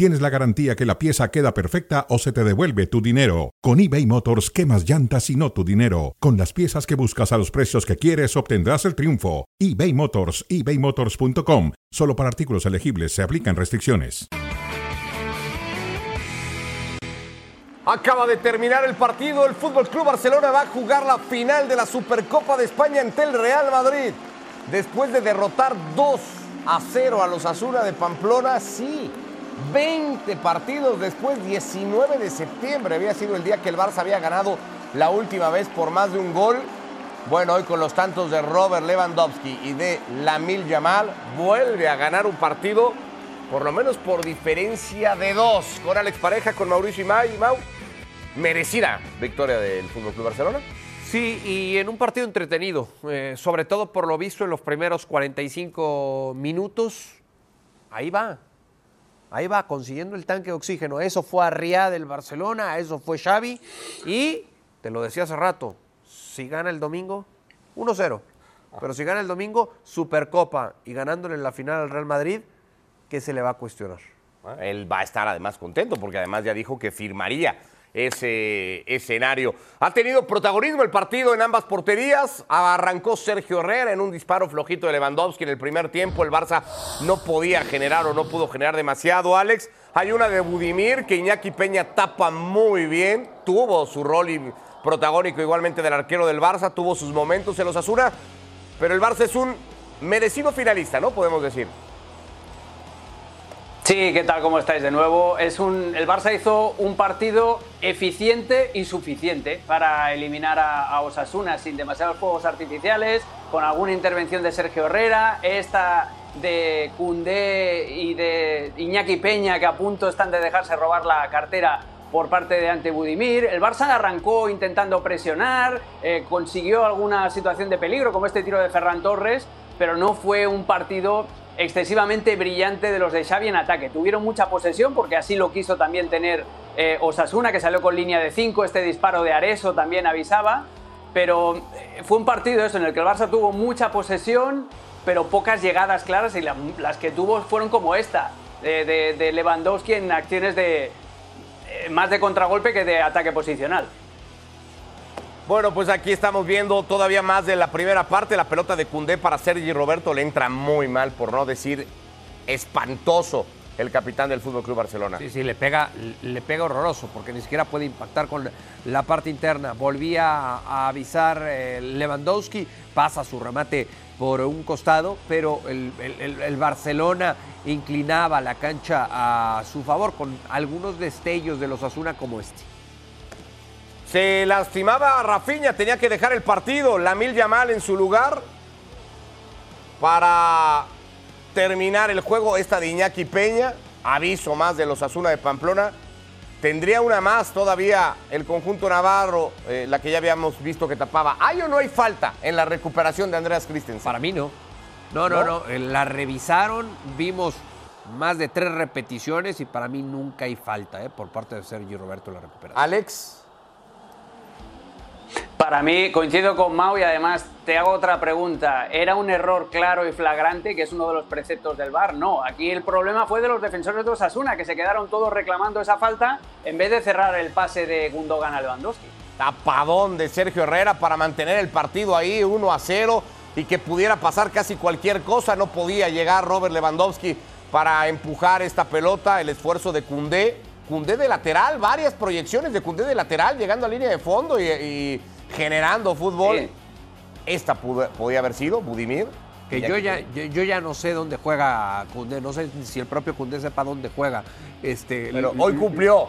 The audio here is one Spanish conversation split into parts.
tienes la garantía que la pieza queda perfecta o se te devuelve tu dinero. Con eBay Motors quemas llantas y no tu dinero. Con las piezas que buscas a los precios que quieres obtendrás el triunfo. eBay Motors, ebaymotors.com. Solo para artículos elegibles se aplican restricciones. Acaba de terminar el partido. El Fútbol Club Barcelona va a jugar la final de la Supercopa de España ante el Real Madrid. Después de derrotar 2 a 0 a los Azura de Pamplona, sí. 20 partidos después, 19 de septiembre había sido el día que el Barça había ganado la última vez por más de un gol. Bueno, hoy con los tantos de Robert Lewandowski y de Lamil Yamal, vuelve a ganar un partido, por lo menos por diferencia de dos, con Alex Pareja, con Mauricio y Mau. Merecida victoria del Fútbol Club Barcelona. Sí, y en un partido entretenido, eh, sobre todo por lo visto en los primeros 45 minutos. Ahí va, ahí va, consiguiendo el tanque de oxígeno. Eso fue Arriá del Barcelona, eso fue Xavi. Y, te lo decía hace rato, si gana el domingo, 1-0. Pero si gana el domingo, Supercopa y ganándole en la final al Real Madrid, ¿qué se le va a cuestionar? Él va a estar además contento porque además ya dijo que firmaría ese escenario. Ha tenido protagonismo el partido en ambas porterías. Arrancó Sergio Herrera en un disparo flojito de Lewandowski en el primer tiempo. El Barça no podía generar o no pudo generar demasiado, Alex. Hay una de Budimir que Iñaki Peña tapa muy bien. Tuvo su rol protagónico igualmente del arquero del Barça. Tuvo sus momentos en los Asuna. Pero el Barça es un merecido finalista, ¿no? Podemos decir. Sí, ¿qué tal? ¿Cómo estáis de nuevo? Es un, el Barça hizo un partido eficiente y suficiente para eliminar a, Osasuna sin demasiados fuegos artificiales, con alguna intervención de Sergio Herrera, esta de Cundé y de Iñaki Peña que a punto están de dejarse robar la cartera por parte de Ante Budimir. El Barça arrancó intentando presionar, eh, consiguió alguna situación de peligro como este tiro de Ferran Torres, pero no fue un partido excesivamente brillante de los de Xavi en ataque. Tuvieron mucha posesión porque así lo quiso también tener eh, Osasuna, que salió con línea de 5, este disparo de Areso también avisaba, pero eh, fue un partido eso en el que el Barça tuvo mucha posesión, pero pocas llegadas claras y la, las que tuvo fueron como esta, de Lewandowski en acciones de eh, más de contragolpe que de ataque posicional. Bueno, pues aquí estamos viendo todavía más de la primera parte. La pelota de Cundé para Sergi Roberto le entra muy mal, por no decir espantoso, el capitán del Fútbol Club Barcelona. Sí, sí, le pega, le pega horroroso, porque ni siquiera puede impactar con la parte interna. Volvía a, avisar eh, Lewandowski, pasa su remate por un costado, pero el, el, el, Barcelona inclinaba la cancha a su favor con algunos destellos de los Asuna como este. Se lastimaba a Rafinha, tenía que dejar el partido. Lamil Yamal en su lugar para terminar el juego. Esta de Iñaki Peña, aviso más de los Asuna de Pamplona. Tendría una más todavía el conjunto Navarro, eh, la que ya habíamos visto que tapaba. ¿Hay o no hay falta en la recuperación de Andreas Christensen? Para mí no. No, no, no. no. La revisaron, vimos más de tres repeticiones y para mí nunca hay falta eh, por parte de Sergio Roberto la recuperación. Alex. Para mí, coincido con Mau y además te hago otra pregunta. ¿Era un error claro y flagrante, que es uno de los preceptos del VAR? No, aquí el problema fue de los defensores de Osasuna, que se quedaron todos reclamando esa falta en vez de cerrar el pase de Gundogan a Lewandowski. Tapadón de Sergio Herrera para mantener el partido ahí 1 a 0 y que pudiera pasar casi cualquier cosa. No podía llegar Robert Lewandowski para empujar esta pelota, el esfuerzo de Cundé. Cundé de lateral, varias proyecciones de Cundé de lateral, llegando a línea de fondo y, y generando fútbol. Sí. Esta pudo, podía haber sido Budimir. Que yo ya, yo, yo, ya no sé dónde juega Cundé, no sé si el propio Cundé sepa dónde juega. Este, Pero hoy cumplió.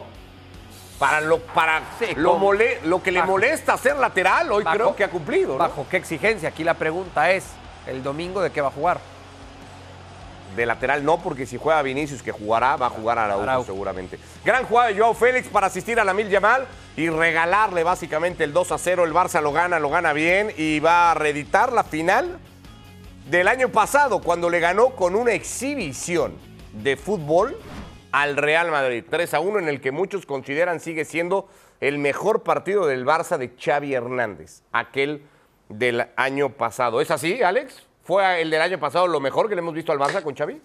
Para lo, para sí, lo, mole, lo que bajo, le molesta ser lateral, hoy bajo, creo que ha cumplido. ¿no? ¿Bajo qué exigencia? Aquí la pregunta es, ¿el domingo de qué va a jugar? De lateral no, porque si juega Vinicius, que jugará, va a jugar a Araujo, Araujo. seguramente. Gran jugada de Joao Félix para asistir a la Mil Yamal y regalarle básicamente el 2 a 0. El Barça lo gana, lo gana bien y va a reeditar la final del año pasado, cuando le ganó con una exhibición de fútbol al Real Madrid. 3 a 1 en el que muchos consideran sigue siendo el mejor partido del Barça de Xavi Hernández, aquel del año pasado. ¿Es así, Alex? ¿Fue el del año pasado lo mejor que le hemos visto al Barça con Xavi?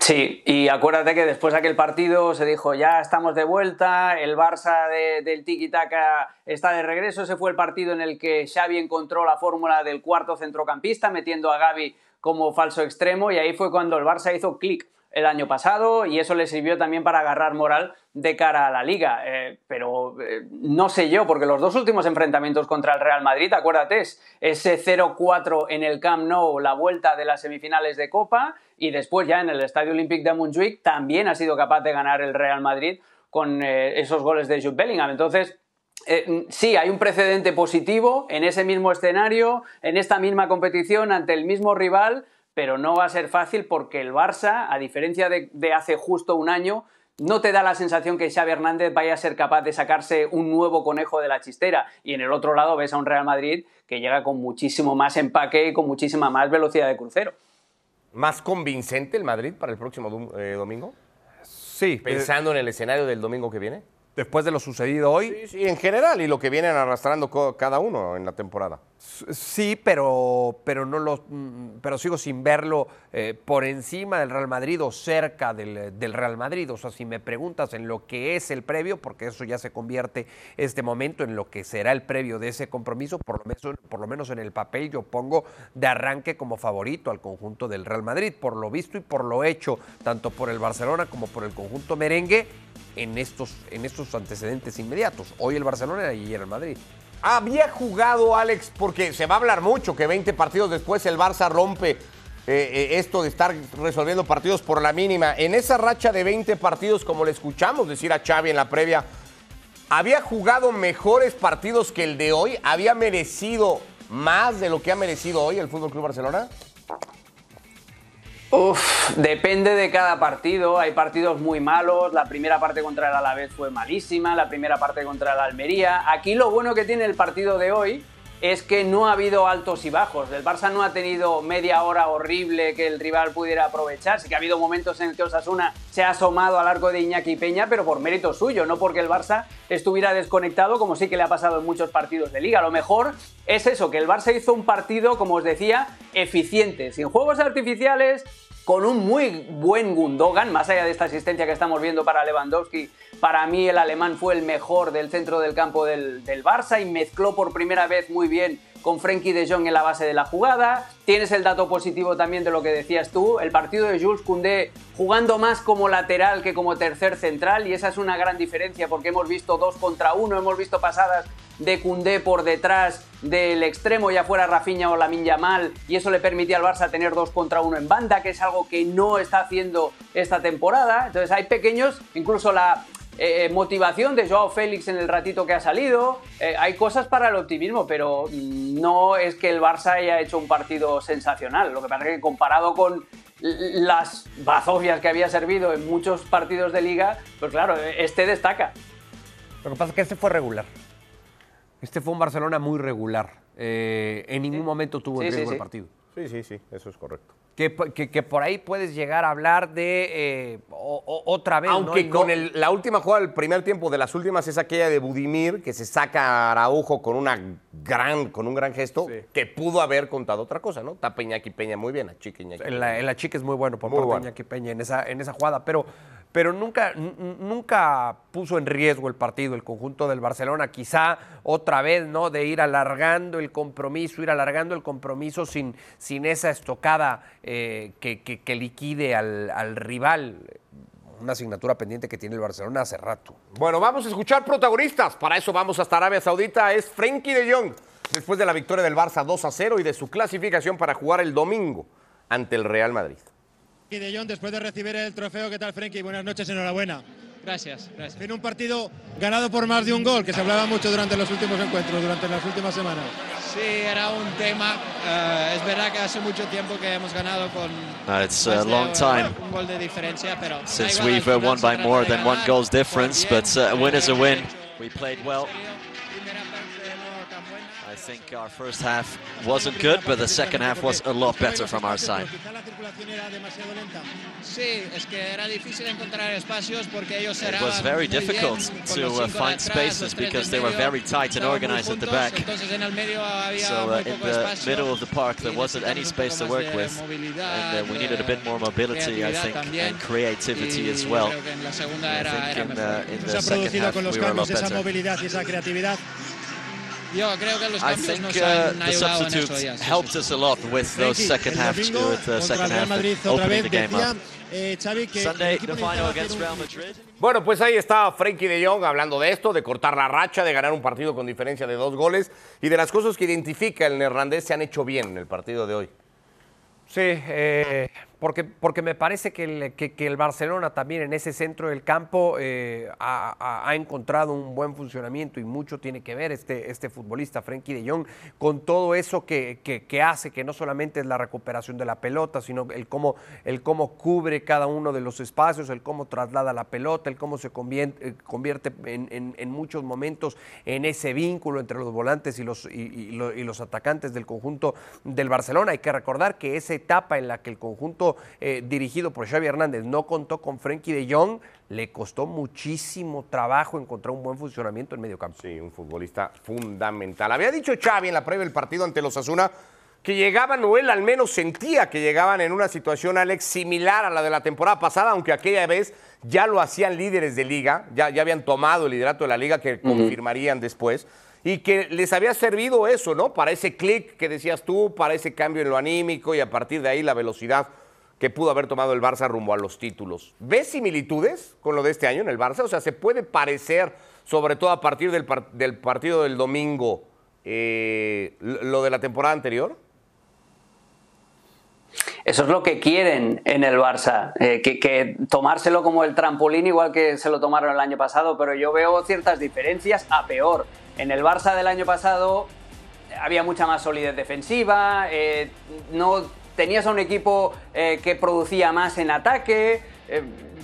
Sí, y acuérdate que después de aquel partido se dijo ya estamos de vuelta, el Barça del tiki-taka está de regreso, ese fue el partido en el que Xavi encontró la fórmula del cuarto centrocampista metiendo a Gaby como falso extremo y ahí fue cuando el Barça hizo clic el año pasado y eso le sirvió también para agarrar moral de cara a la liga. Eh, pero eh, no sé yo, porque los dos últimos enfrentamientos contra el Real Madrid, acuérdate, ese 0-4 en el Camp Nou, la vuelta de las semifinales de Copa y después ya en el Estadio Olímpic de Montjuic también ha sido capaz de ganar el Real Madrid con eh, esos goles de Jude Bellingham. Entonces, sí, hay un precedente positivo en ese mismo escenario, en esta misma competición, ante el mismo rival, pero no va a ser fácil porque el Barça, a diferencia de, hace justo un año, no te da la sensación que Xavi Hernández vaya a ser capaz de sacarse un nuevo conejo de la chistera. Y en el otro lado ves a un Real Madrid que llega con muchísimo más empaque y con muchísima más velocidad de crucero. ¿Más convincente el Madrid para el próximo eh, domingo? Sí. Pensando en el escenario del domingo que viene. Después de lo sucedido hoy. Sí, sí, en general y lo que vienen arrastrando cada uno en la temporada. Sí, pero, pero, no lo, mm, pero sigo sin verlo eh, por encima del Real Madrid o cerca del, del, Real Madrid. O sea, si me preguntas en lo que es el previo, porque eso ya se convierte este momento en lo que será el previo de ese compromiso, por lo menos, por lo menos en el papel yo pongo de arranque como favorito al conjunto del Real Madrid, por lo visto y por lo hecho, tanto por el Barcelona como por el conjunto merengue en estos, en estos antecedentes inmediatos. Hoy el Barcelona y ayer el Madrid. Había jugado Alex, porque se va a hablar mucho que 20 partidos después el Barça rompe eh, eh, esto de estar resolviendo partidos por la mínima. En esa racha de 20 partidos, como le escuchamos decir a Xavi en la previa, había jugado mejores partidos que el de hoy, había merecido más de lo que ha merecido hoy el Fútbol Club Barcelona. Uf, depende de cada partido. Hay partidos muy malos. La primera parte contra el Alavés fue malísima. La primera parte contra el Almería. Aquí lo bueno que tiene el partido de hoy es que no ha habido altos y bajos. El Barça no ha tenido media hora horrible que el rival pudiera aprovechar. Sí que ha habido momentos en que Osasuna se ha asomado al arco de Iñaki Peña, pero por mérito suyo, no porque el Barça estuviera desconectado, como sí que le ha pasado en muchos partidos de liga. A lo mejor es eso, que el Barça hizo un partido, como os decía, eficiente, sin juegos artificiales, con un muy buen Gundogan, más allá de esta asistencia que estamos viendo para Lewandowski, para mí el alemán fue el mejor del centro del campo del, del Barça y mezcló por primera vez muy bien con Frenkie de Jong en la base de la jugada. Tienes el dato positivo también de lo que decías tú, el partido de Jules Koundé jugando más como lateral que como tercer central y esa es una gran diferencia porque hemos visto dos contra uno, hemos visto pasadas de Cundé por detrás del extremo, ya fuera Rafinha o Lamin Yamal, y eso le permitía al Barça tener dos contra uno en banda, que es algo que no está haciendo esta temporada. Entonces hay pequeños, incluso la eh, motivación de Joao Félix en el ratito que ha salido, eh, hay cosas para el optimismo, pero no es que el Barça haya hecho un partido sensacional. Lo que pasa es que comparado con las bazofias que había servido en muchos partidos de liga, pues claro, este destaca. Lo que pasa es que este fue regular. Este fue un Barcelona muy regular. Eh, en ningún momento tuvo el riesgo del partido. Sí, sí, sí, eso es correcto. Que, que, por ahí puedes llegar a hablar de eh, otra vez. Aunque con la última jugada del primer tiempo de las últimas es aquella de Budimir, que se saca a Araujo con, una gran, con un gran gesto, que pudo haber contado otra cosa, ¿no? Está Peña Peña muy bien, a Iñaki. En la, la Chica es muy bueno por muy Peña Peña en esa, en esa jugada, pero pero nunca, nunca puso en riesgo el partido, el conjunto del Barcelona. Quizá otra vez, ¿no? De ir alargando el compromiso, ir alargando el compromiso sin, sin esa estocada eh, que, liquide al, al rival una asignatura pendiente que tiene el Barcelona hace rato. Bueno, vamos a escuchar protagonistas. Para eso vamos hasta Arabia Saudita. Es Frenkie de Jong, después de la victoria del Barça 2 a 0 y de su clasificación para jugar el domingo ante el Real Madrid. Y de Jong, después de recibir el trofeo, ¿qué tal, Frenkie? Buenas noches, enhorabuena. Gracias, gracias. En un partido ganado por más de un gol, que se hablaba mucho durante los últimos encuentros, durante las últimas semanas. Sí, era un tema. Uh, es verdad que hace mucho tiempo que hemos ganado con uh, it's a long time un gol de diferencia, pero since we've uh, won by more than one goal's difference, but uh, a win is a win. We played well. Think our first half wasn't good, but the second half was a lot better from our side. Quizá la circulación era demasiado lenta. Sí, es que era difícil encontrar espacios porque ellos It was very difficult to uh, find spaces because they were very tight and organized at the back. Entonces en el medio había So uh, in the middle of the park, there wasn't any space to work with, and uh, we needed a bit more mobility, I think, and creativity as well. Creo que en la segunda I think in mejor. the, in the second half, we were a lot better. I think uh, han the ayudado en eso substitutes helped us a lot with those second el half, with the contra second half, opening the game up. eh, Sunday, the final against Real Madrid. Bueno, pues ahí está Frenkie de Jong hablando de esto, de cortar la racha, de ganar un partido con diferencia de dos goles y de las cosas que identifica el neerlandés se han hecho bien en el partido de hoy. Sí, eh, porque, porque me parece que el, que, el Barcelona también en ese centro del campo eh, ha, ha- encontrado un buen funcionamiento y mucho tiene que ver este, este futbolista, Frenkie de Jong, con todo eso que, que- hace, que no solamente es la recuperación de la pelota, sino el cómo, el cómo cubre cada uno de los espacios, el cómo traslada la pelota, el cómo se convierte, eh, convierte en, en- en muchos momentos en ese vínculo entre los volantes y los, y, y y los atacantes del conjunto del Barcelona. Hay que recordar que esa etapa en la que el conjunto eh, dirigido por Xavi Hernández no contó con Frenkie de Jong, le costó muchísimo trabajo encontrar un buen funcionamiento en medio campo. Sí, un futbolista fundamental. Había dicho Xavi en la previa del partido ante los Asuna que llegaban, o él al menos sentía que llegaban en una situación, Alex, similar a la de la temporada pasada, aunque aquella vez ya lo hacían líderes de liga, ya, ya habían tomado el liderato de la liga que confirmarían después, y que les había servido eso, ¿no? Para ese clic que decías tú, para ese cambio en lo anímico y a partir de ahí la velocidad que pudo haber tomado el Barça rumbo a los títulos. ¿Ves similitudes con lo de este año en el Barça? O sea, ¿se puede parecer, sobre todo a partir del, par- del partido del domingo, eh, lo de la temporada anterior? Eso es lo que quieren en el Barça, eh, que, que tomárselo como el trampolín igual que se lo tomaron el año pasado, pero yo veo ciertas diferencias a peor. En el Barça del año pasado había mucha más solidez defensiva, eh, no tenías a un equipo eh, que producía más en ataque, eh,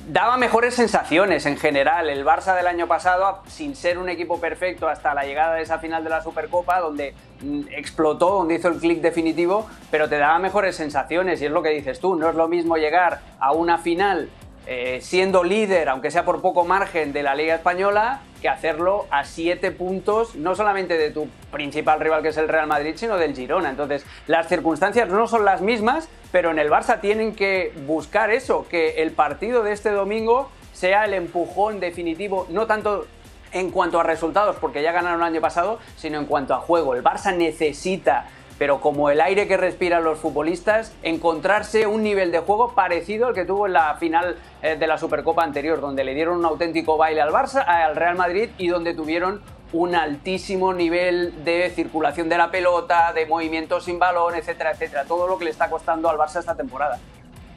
daba mejores sensaciones en general. El Barça del año pasado, sin ser un equipo perfecto hasta la llegada de esa final de la Supercopa, donde mm, explotó, donde hizo el clic definitivo, pero te daba mejores sensaciones y es lo que dices tú, no es lo mismo llegar a una final eh, siendo líder, aunque sea por poco margen, de la Liga Española, que hacerlo a siete puntos, no solamente de tu principal rival que es el Real Madrid, sino del Girona. Entonces, las circunstancias no son las mismas, pero en el Barça tienen que buscar eso, que el partido de este domingo sea el empujón definitivo, no tanto en cuanto a resultados, porque ya ganaron el año pasado, sino en cuanto a juego. El Barça necesita pero como el aire que respiran los futbolistas, encontrarse un nivel de juego parecido al que tuvo en la final eh, de la Supercopa anterior, donde le dieron un auténtico baile al Barça, al Real Madrid y donde tuvieron un altísimo nivel de circulación de la pelota, de movimiento sin balón, etcétera, etcétera. Todo lo que le está costando al Barça esta temporada.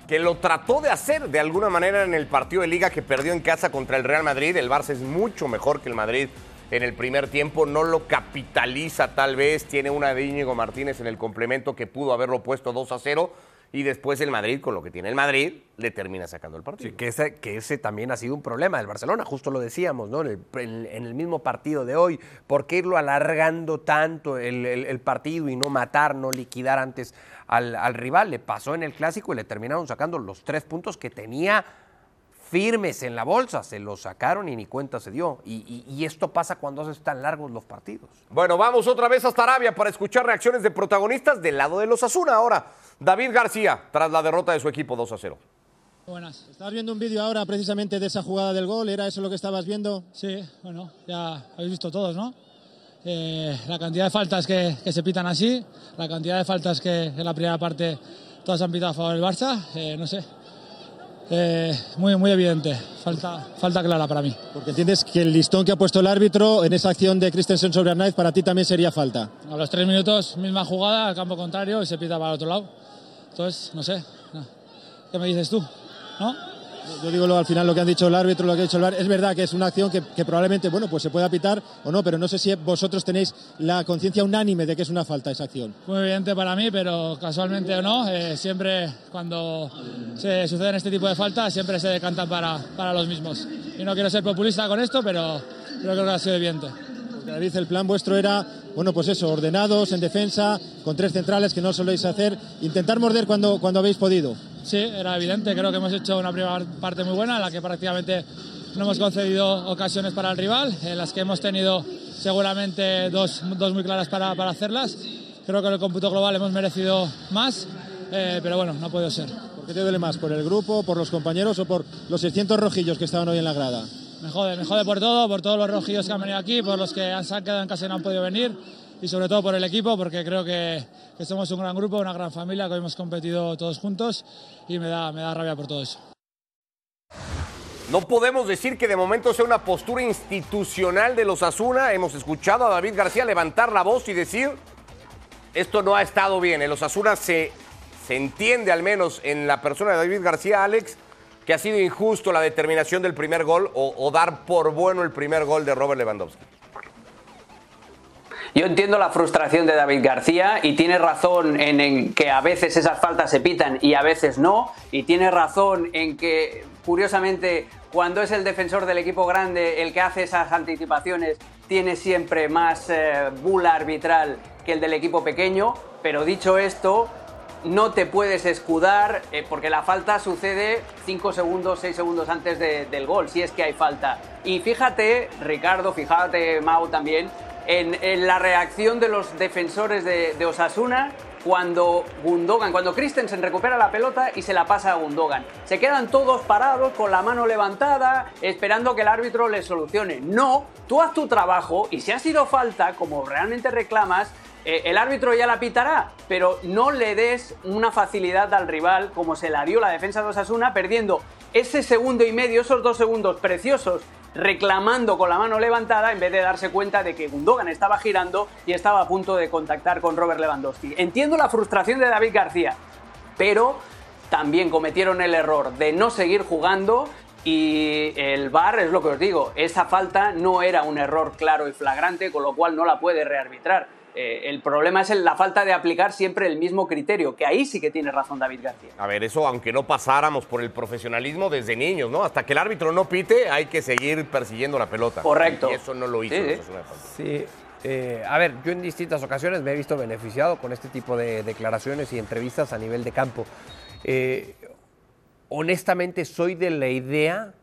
Que lo trató de hacer de alguna manera en el partido de liga que perdió en casa contra el Real Madrid. El Barça es mucho mejor que el Madrid en el primer tiempo, no lo capitaliza tal vez, tiene una de Íñigo Martínez en el complemento que pudo haberlo puesto 2 a 0 y después el Madrid, con lo que tiene el Madrid, le termina sacando el partido. Sí, que, ese, también ha sido un problema del Barcelona, justo lo decíamos, ¿no? En el, mismo partido de hoy. ¿Por qué irlo alargando tanto el partido y no matar, no liquidar antes al, al rival? Le pasó en el clásico y le terminaron sacando los tres puntos que tenía firmes en la bolsa, se los sacaron y ni cuenta se dio. Y, y- y esto pasa cuando haces tan largos los partidos. Bueno, vamos otra vez hasta Arabia para escuchar reacciones de protagonistas del lado de los Asuna. Ahora, David García, tras la derrota de su equipo 2 a 0. Buenas. Estabas viendo un vídeo ahora precisamente de esa jugada del gol, ¿era eso lo que estabas viendo? Sí, bueno, ya habéis visto todos, ¿no? Eh, la cantidad de faltas que, que se pitan así, la cantidad de faltas que en la primera parte todas han pitado a favor del Barça, eh, no sé. Eh, muy, muy evidente, falta, falta clara para mí. Porque entiendes que el listón que ha puesto el árbitro en esa acción de Christensen sobre Arnaiz para ti también sería falta. A los tres minutos, misma jugada, al campo contrario y se pita para el otro lado. Entonces, no sé, ¿qué me dices tú? ¿No? Yo digo lo, al final lo que han dicho el árbitro, lo que ha dicho el VAR. Es verdad que es una acción que, que probablemente, bueno, pues se pueda pitar o no, pero no sé si vosotros tenéis la conciencia unánime de que es una falta esa acción. Muy evidente para mí, pero casualmente o no, eh, siempre cuando se suceden este tipo de faltas, siempre se decantan para, para los mismos. Y no quiero ser populista con esto, pero, creo que ha sido evidente. David, el plan vuestro era bueno, pues eso, ordenados en defensa, con tres centrales que no soléis hacer, intentar morder cuando, cuando habéis podido. Sí, era evidente, creo que hemos hecho una primera parte muy buena, en la que prácticamente no hemos concedido ocasiones para el rival, en las que hemos tenido seguramente dos, dos muy claras para, para hacerlas. Creo que en el cómputo global hemos merecido más, eh, pero bueno, no ha podido ser. ¿Por qué te duele más? ¿Por el grupo, por los compañeros o por los 600 rojillos que estaban hoy en la grada? Me jode, me jode por todo, por todos los rojillos que han venido aquí, por los que se han quedado en casa y no han podido venir y sobre todo por el equipo, porque creo que, que, somos un gran grupo, una gran familia, que hemos competido todos juntos y me da, me da rabia por todo eso. No podemos decir que de momento sea una postura institucional de los Asuna. Hemos escuchado a David García levantar la voz y decir, esto no ha estado bien. En los Asuna se, se entiende al menos en la persona de David García, Alex, que ha sido injusto la determinación del primer gol o, dar por bueno el primer gol de Robert Lewandowski. Yo entiendo la frustración de David García y tiene razón en, en, que a veces esas faltas se pitan y a veces no. Y tiene razón en que, curiosamente, cuando es el defensor del equipo grande el que hace esas anticipaciones, tiene siempre más eh, bula arbitral que el del equipo pequeño. Pero dicho esto, no te puedes escudar eh, porque la falta sucede 5 segundos, 6 segundos antes de, del gol, si es que hay falta. Y fíjate, Ricardo, fíjate, Mau también, en, la reacción de los defensores de, de, Osasuna cuando Gundogan, cuando Christensen recupera la pelota y se la pasa a Gundogan. Se quedan todos parados con la mano levantada, esperando que el árbitro les solucione. No, tú haz tu trabajo y si ha sido falta, como realmente reclamas, eh, el árbitro ya la pitará, pero no le des una facilidad al rival como se la dio la defensa de Osasuna, perdiendo ese segundo y medio, esos dos segundos preciosos reclamando con la mano levantada en vez de darse cuenta de que Gundogan estaba girando y estaba a punto de contactar con Robert Lewandowski. Entiendo la frustración de David García, pero también cometieron el error de no seguir jugando y el VAR es lo que os digo, esa falta no era un error claro y flagrante, con lo cual no la puede rearbitrar. Eh, el problema es la falta de aplicar siempre el mismo criterio, que ahí sí que tiene razón David García. A ver, eso aunque no pasáramos por el profesionalismo desde niños, ¿no? Hasta que el árbitro no pite, hay que seguir persiguiendo la pelota. Correcto. Y eso no lo hizo. Sí, sí. Eh, a ver, yo en distintas ocasiones me he visto beneficiado con este tipo de declaraciones y entrevistas a nivel de campo. Eh, honestamente, soy de la idea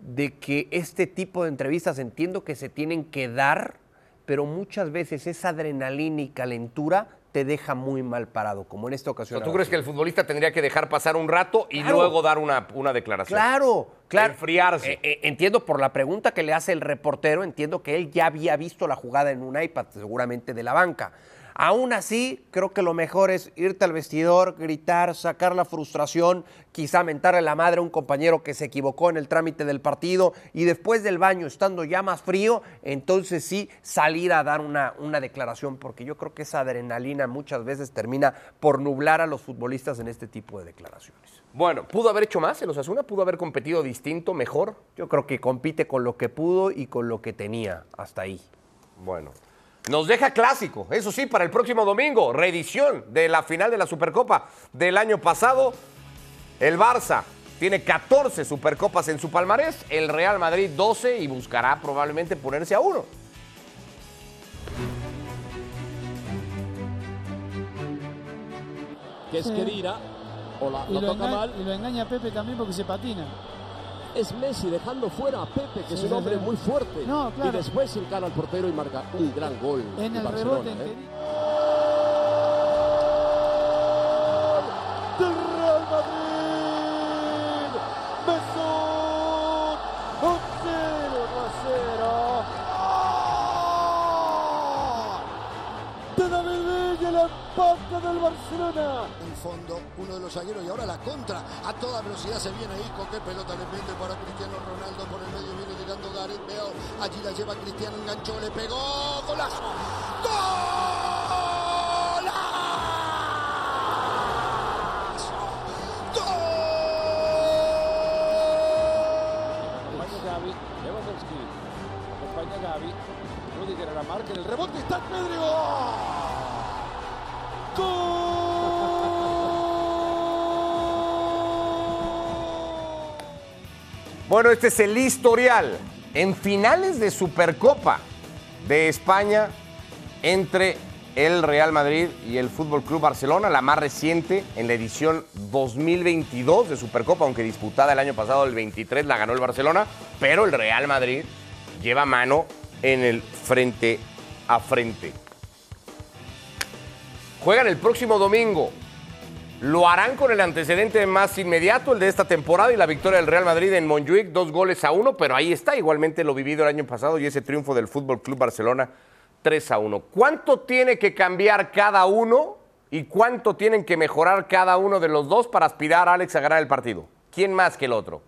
de que este tipo de entrevistas entiendo que se tienen que dar pero muchas veces esa adrenalina y calentura te deja muy mal parado, como en esta ocasión. ¿Tú crees que el futbolista tendría que dejar pasar un rato y claro. luego dar una, una, declaración? Claro, claro. Enfriarse. Eh, eh, entiendo por la pregunta que le hace el reportero, entiendo que él ya había visto la jugada en un iPad, seguramente de la banca. Aún así, creo que lo mejor es irte al vestidor, gritar, sacar la frustración, quizá mentarle la madre a un compañero que se equivocó en el trámite del partido y después del baño, estando ya más frío, entonces sí salir a dar una, una declaración, porque yo creo que esa adrenalina muchas veces termina por nublar a los futbolistas en este tipo de declaraciones. Bueno, ¿pudo haber hecho más en Osasuna? ¿Pudo haber competido distinto, mejor? Yo creo que compite con lo que pudo y con lo que tenía hasta ahí. Bueno. Nos deja clásico, eso sí, para el próximo domingo, reedición de la final de la Supercopa del año pasado. El Barça tiene 14 Supercopas en su palmarés, el Real Madrid 12 y buscará probablemente ponerse a uno. Que es Kedira, o la, y, la lo toca engaña, mal. y lo engaña a Pepe también porque se patina. Es Messi dejando fuera a Pepe, que Sí, es un hombre muy fuerte. No, claro. Y después encara al portero y marca un gran gol. En el Barcelona, rebote ¿eh? Empate del Barcelona. el fondo, uno de los zagueros y ahora la contra. A toda velocidad se viene ahí con qué pelota le mete para Cristiano Ronaldo por el medio viene llegando Gareth Bale. Allí la lleva Cristiano, enganchó, le pegó, golazo. Acompaña Bueno, este es el historial. En finales de Supercopa, de España entre el Real Madrid y el Fútbol Club Barcelona, la más reciente en la edición 2022 de Supercopa, aunque disputada el año pasado, el 23, la ganó el Barcelona, pero el Real Madrid lleva mano en el frente a frente. Juegan el próximo domingo. Lo harán con el antecedente más inmediato, el de esta temporada y la victoria del Real Madrid en Montjuic, dos goles a uno, pero ahí está igualmente lo vivido el año pasado y ese triunfo del Fútbol Club Barcelona 3 a 1. ¿Cuánto tiene que cambiar cada uno y cuánto tienen que mejorar cada uno de los dos para aspirar a Alex a ganar el partido? ¿Quién más que el otro?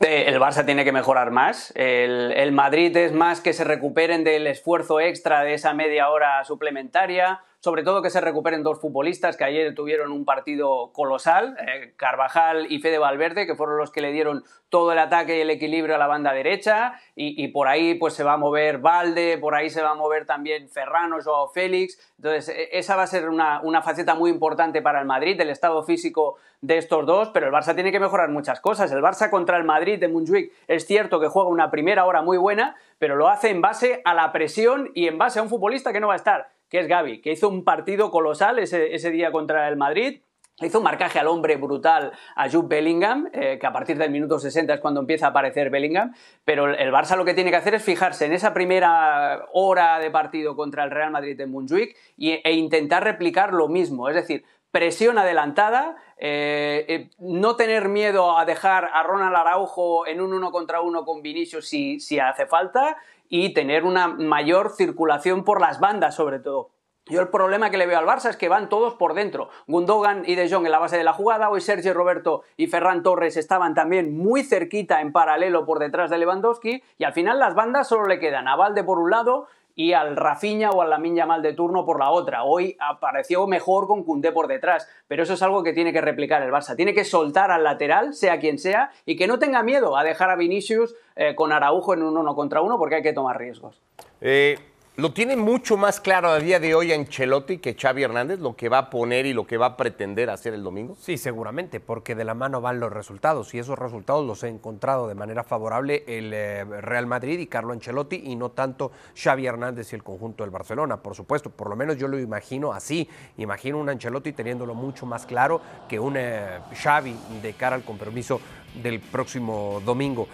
Eh, el Barça tiene que mejorar más. El, el, Madrid es más que se recuperen del esfuerzo extra de esa media hora suplementaria sobre todo que se recuperen dos futbolistas que ayer tuvieron un partido colosal, eh, Carvajal y Fede Valverde, que fueron los que le dieron todo el ataque y el equilibrio a la banda derecha, y, por ahí pues se va a mover Valde, por ahí se va a mover también Ferrano, o Félix, entonces e, esa va a ser una, una faceta muy importante para el Madrid, el estado físico de estos dos, pero el Barça tiene que mejorar muchas cosas. El Barça contra el Madrid de Montjuic es cierto que juega una primera hora muy buena, pero lo hace en base a la presión y en base a un futbolista que no va a estar que es Gaby, que hizo un partido colosal ese, día contra el Madrid. hizo un marcaje al hombre brutal a Jude Bellingham, eh, que a partir del minuto 60 es cuando empieza a aparecer Bellingham, pero el Barça lo que tiene que hacer es fijarse en esa primera hora de partido contra el Real Madrid en Montjuic e intentar replicar lo mismo, es decir, presión adelantada, eh, eh, no tener miedo a dejar a Ronald Araujo en un uno contra uno con Vinicius si, si hace falta y tener una mayor circulación por las bandas sobre todo. Yo el problema que le veo al Barça es que van todos por dentro. Gundogan y De Jong en la base de la jugada. Hoy Sergio Roberto y Ferran Torres estaban también muy cerquita en paralelo por detrás de Lewandowski. Y al final las bandas solo le quedan a Valde por un lado y al Rafiña o al Lamin Yamal de turno por la otra. Hoy apareció mejor con Cundé por detrás, pero eso es algo que tiene que replicar el Barça. Tiene que soltar al lateral, sea quien sea, y que no tenga miedo a dejar a Vinicius eh, con Araujo en un uno contra uno porque hay que tomar riesgos. Eh, lo tiene mucho más claro a día de hoy Ancelotti que Xavi Hernández, lo que va a poner y lo que va a pretender hacer el domingo? Sí, seguramente, porque de la mano van los resultados y esos resultados los he encontrado de manera favorable el eh, Real Madrid y Carlo Ancelotti y no tanto Xavi Hernández y el conjunto del Barcelona, por supuesto, por lo menos yo lo imagino así, imagino un Ancelotti teniéndolo mucho más claro que un eh, Xavi de cara al compromiso del próximo domingo.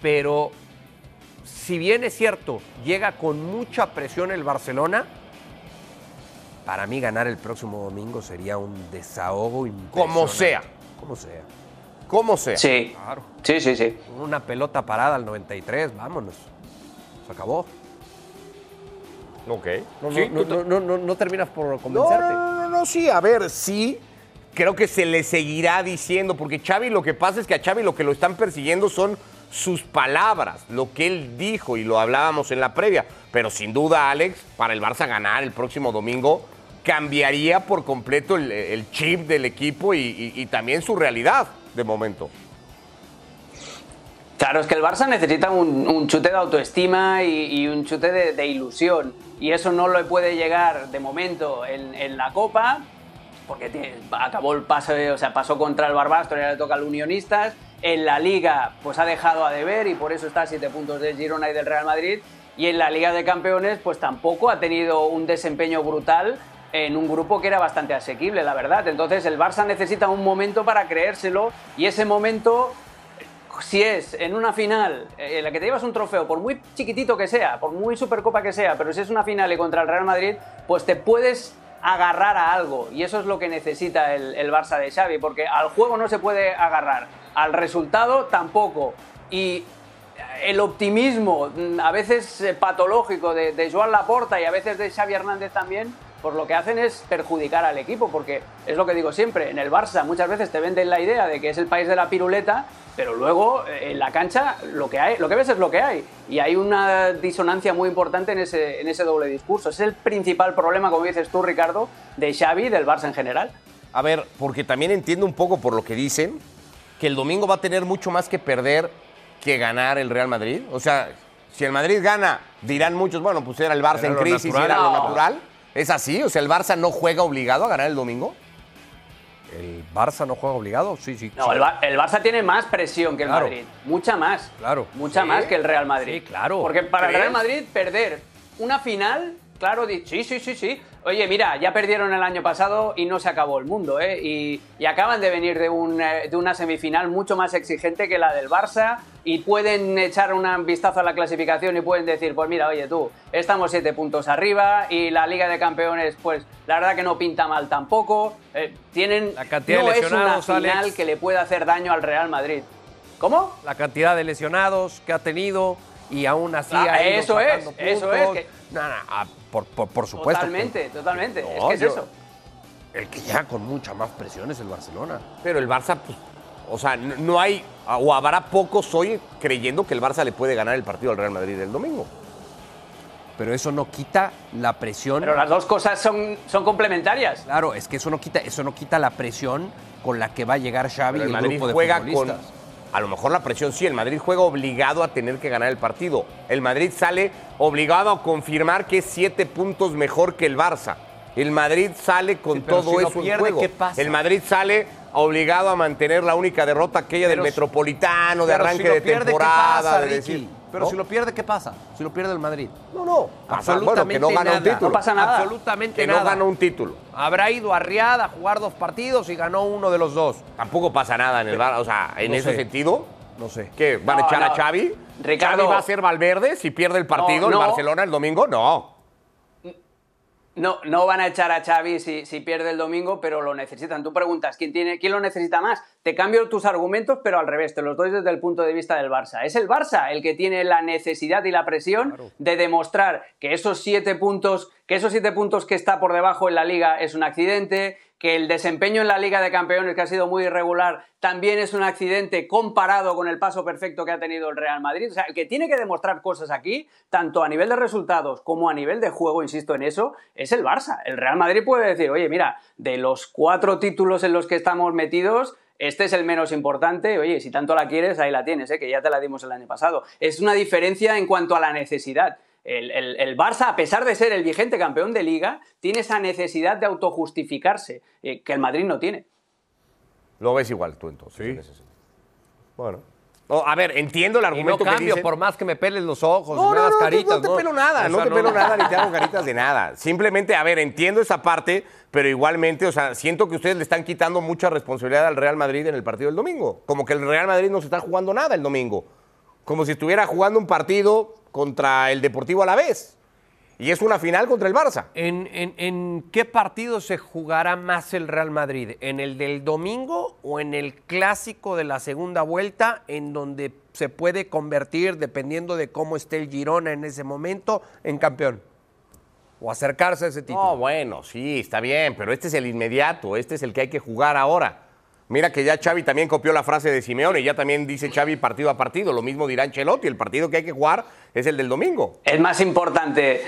Pero si bien es cierto, llega con mucha presión el Barcelona, para mí ganar el próximo domingo sería un desahogo Como sea. Como sea. Como sea. Sí. Sí, sí, sí. Una pelota parada al 93, vámonos. Se acabó. Ok. No, no, no, terminas por convencerte. No, no, no, sí, a ver, sí. Creo que se le seguirá diciendo, porque Xavi lo que pasa es que a Xavi lo que lo están persiguiendo son sus palabras, lo que él dijo y lo hablábamos en la previa. Pero sin duda, Alex, para el Barça ganar el próximo domingo, cambiaría por completo el, chip del equipo y, también su realidad de momento. Claro, es que el Barça necesita un, chute de autoestima y, un chute de, ilusión. Y eso no lo puede llegar de momento en, la Copa, porque acabó el paso, o sea, pasó contra el Barbastro y ahora le toca al Unionistas en la Liga, pues ha dejado a deber y por eso está a 7 puntos del Girona y del Real Madrid. Y en la Liga de Campeones, pues tampoco ha tenido un desempeño brutal en un grupo que era bastante asequible, la verdad. Entonces el Barça necesita un momento para creérselo y ese momento, si es en una final en la que te llevas un trofeo, por muy chiquitito que sea, por muy supercopa que sea, pero si es una final y contra el Real Madrid, pues te puedes agarrar a algo y eso es lo que necesita el, el Barça de Xavi, porque al juego no se puede agarrar al resultado tampoco. Y el optimismo, mm, a veces eh, patológico, de, de Joan Laporta y a veces de Xavi Hernández también, pues lo que hacen es perjudicar al equipo, porque es lo que digo siempre, en el Barça muchas veces te venden la idea de que es el país de la piruleta, pero luego eh, en la cancha lo que, hay, lo que ves es lo que hay. Y hay una disonancia muy importante en ese, en ese doble discurso. Es el principal problema, como dices tú, Ricardo, de Xavi y del Barça en general. A ver, porque también entiendo un poco por lo que dicen, que el domingo va a tener mucho más que perder que ganar el Real Madrid? O sea, si el Madrid gana, dirán muchos, bueno, pues era el Barça en crisis, era lo natural. ¿Es así? O sea, ¿el Barça no juega obligado a ganar el domingo? ¿El Barça no juega obligado? Sí, sí. No, sí. el, Bar- el Barça tiene más presión que el Claro. Madrid. Mucha más. Claro. Mucha Sí. más que el Real Madrid. Sí, claro. Porque para el. Real Madrid perder una final, claro, sí, sí, sí, sí. Oye, mira, ya perdieron el año pasado y no se acabó el mundo, ¿eh? Y, y acaban de venir de, un, eh, de una semifinal mucho más exigente que la del Barça y pueden echar un vistazo a la clasificación y pueden decir, pues mira, oye tú, estamos siete puntos arriba y la Liga de Campeones, pues la verdad que no pinta mal tampoco. Eh, tienen, La cantidad de no es una lesionados, final Alex. que le pueda hacer daño al Real Madrid. ¿Cómo? La cantidad de lesionados que ha tenido y aún así Ah, ha ido eso es, sacando eso es, puntos. que- No, no, ah, por, por- por supuesto. Totalmente, totalmente. es que es yo- eso. El que llega con mucha más presión es el Barcelona. Pero el Barça, pues, o sea, no, no hay, o habrá pocos hoy creyendo que el Barça le puede ganar el partido al Real Madrid el domingo. Pero eso no quita la presión. Pero las dos cosas son, son complementarias. Claro, es que eso no quita, eso no quita la presión con la que va a llegar Xavi Pero y el el Madrid grupo de juega con. A lo mejor la presión sí, el Madrid juega obligado a tener que ganar el partido. El Madrid sale obligado a confirmar que es siete puntos mejor que el Barça. El Madrid sale con Sí, todo si eso en pierde, juego. ¿qué pasa? El Madrid sale obligado a mantener la única derrota aquella Pero del si- Metropolitano, de arranque si de pierde, ¿qué temporada, pasa, de decir. Pero ¿no? si lo pierde, ¿qué pasa? Si lo pierde el Madrid. No, no. Pasa, Absolutamente bueno, que no gana un nada. título. No pasa nada. Absolutamente Que nada. no gana un título. Habrá ido a Riad a jugar dos partidos y ganó uno de los dos. Tampoco pasa nada en el. O sea, en No ese sé. sentido. No sé. ¿Qué? ¿Van a No, echar a. Xavi? Ricardo- ¿Xavi va a ser Valverde si pierde el partido No, el no. Barcelona el domingo? No. No, no van a echar a Xavi si, si pierde el domingo, pero lo necesitan. Tú preguntas, ¿quién, tiene, ¿quién lo necesita más? Te cambio tus argumentos, pero al revés, te los doy desde el punto de vista del Barça. Es el Barça el que tiene la necesidad y la presión de demostrar que esos siete puntos, que esos siete puntos que está por debajo en la liga es un accidente, que el desempeño en la Liga de Campeones, que ha sido muy irregular, también es un accidente comparado con el paso perfecto que ha tenido el Real Madrid. O sea, el que tiene que demostrar cosas aquí, tanto a nivel de resultados como a nivel de juego, insisto en eso, es el Barça. El Real Madrid puede decir, oye, mira, de los cuatro títulos en los que estamos metidos, este es el menos importante. Oye, si tanto la quieres, ahí la tienes, ¿eh? que ya te la dimos el año pasado. Es una diferencia en cuanto a la necesidad. El, el- el Barça, a pesar de ser el vigente campeón de liga, tiene esa necesidad de autojustificarse, eh, que el Madrid no tiene. Lo ves igual tú entonces. sentido. Bueno. No, a ver, entiendo el Y no argumento que cambio dicen. por más que me peles los ojos No, me no, hagas no, caritas. no te pelo nada, O no te pelo nada ni te hago caritas de nada. Simplemente, a ver, entiendo esa parte, pero igualmente, o sea, siento que ustedes le están quitando mucha responsabilidad al Real Madrid en el partido del domingo. Como que el Real Madrid no se está jugando nada el domingo. Como si estuviera jugando un partido contra el Deportivo a la vez. Y es una final contra el Barça. ¿En, en, en qué partido se jugará más el Real Madrid? ¿En el del domingo o en el clásico de la segunda vuelta, en donde se puede convertir, dependiendo de cómo esté el Girona en ese momento, en campeón? O acercarse a ese título. No, bueno, sí, está bien, pero este es el inmediato, este es el que hay que jugar ahora. Mira que ya Xavi también copió la frase de Simeone, ya también dice Xavi partido a partido, lo mismo dirá Ancelotti, el partido que hay que jugar es el del domingo. Es más importante.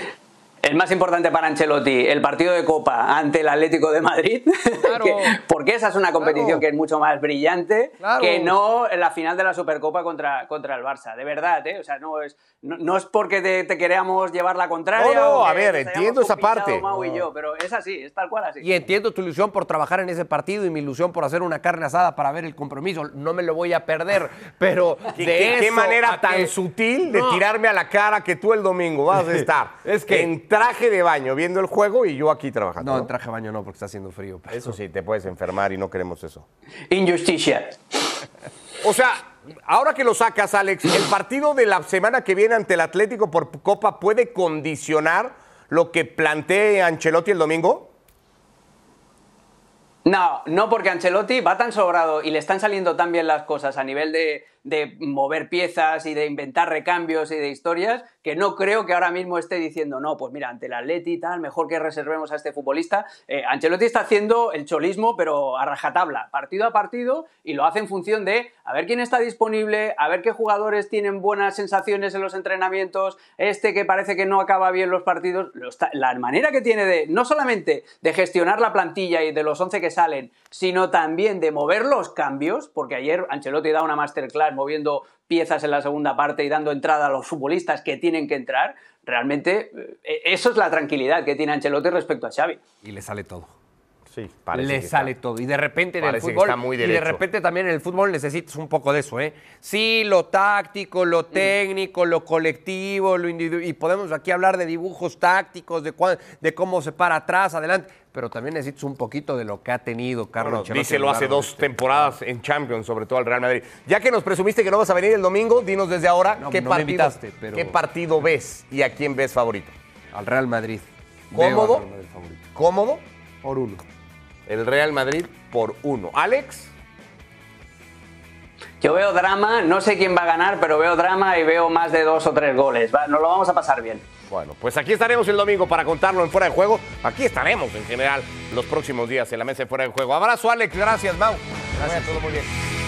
Es más importante para Ancelotti el partido de Copa ante el Atlético de Madrid, Claro. que- porque esa es una competición Claro. que es mucho más brillante Claro. que no la final de la Supercopa contra, contra el Barça. De verdad, ¿eh? O sea, no es, no, no es porque te, te queramos llevar la contraria. No, no, a ver, entiendo esa parte. Mau y yo, pero es así, es tal cual así. Y entiendo tu ilusión por trabajar en ese partido y mi ilusión por hacer una carne asada para ver el compromiso. No me lo voy a perder, pero ¿Qué, de qué- qué eso manera a tan que- sutil de No. tirarme a la cara que tú el domingo vas a estar Es que- en traje de baño viendo el juego y yo aquí trabajando. No, ¿no? en traje de baño no, porque está haciendo frío. pero- Eso sí, te puedes enfermar y no queremos eso. Injusticia. O sea, ahora que lo sacas, Alex, ¿el partido de la semana que viene ante el Atlético por Copa puede condicionar lo que plantee Ancelotti el domingo? No, no porque Ancelotti va tan sobrado y le están saliendo tan bien las cosas a nivel de, de mover piezas y de inventar recambios y de historias que no creo que ahora mismo esté diciendo, no, pues mira, ante el Atleti y tal, mejor que reservemos a este futbolista. Eh, Ancelotti está haciendo el cholismo, pero a rajatabla, partido a partido, y lo hace en función de a ver quién está disponible, a ver qué jugadores tienen buenas sensaciones en los entrenamientos, este que parece que no acaba bien los partidos, la manera que tiene de, no solamente de gestionar la plantilla y de los 11 que salen, sino también de mover los cambios, porque ayer Ancelotti da una masterclass moviendo piezas en la segunda parte y dando entrada a los futbolistas que tienen que entrar, realmente eh, eso es la tranquilidad que tiene Ancelotti respecto a Xavi. Y le sale todo. Sí, le sale está- todo. Y de repente en el parece fútbol. está muy y de repente también en el fútbol necesitas un poco de eso, ¿eh? Sí, lo táctico, lo técnico, lo colectivo, lo individual. Y podemos aquí hablar de dibujos tácticos, de, cuán- de cómo se para atrás, adelante. Pero también necesitas un poquito de lo que ha tenido Carlos Bueno, díselo lo hace dos este- temporadas en Champions, sobre todo al Real Madrid. Ya que nos presumiste que no vas a venir el domingo, dinos desde ahora No, qué, no partido, invitaste, pero- qué partido ves y a quién ves favorito. Al Real Madrid. ¿Cómodo? Real Madrid favorito. ¿Cómodo? Por uno. El Real Madrid por uno. Alex, Yo veo drama, no sé quién va a ganar, pero veo drama y veo más de dos o tres goles. Va, nos lo vamos a pasar bien. bueno, pues aquí estaremos el domingo para contarlo en Fuera de Juego. Aquí estaremos en general los próximos días en la mesa de Fuera de Juego. Abrazo, Alex. Gracias, Mau. Gracias. todo muy bien.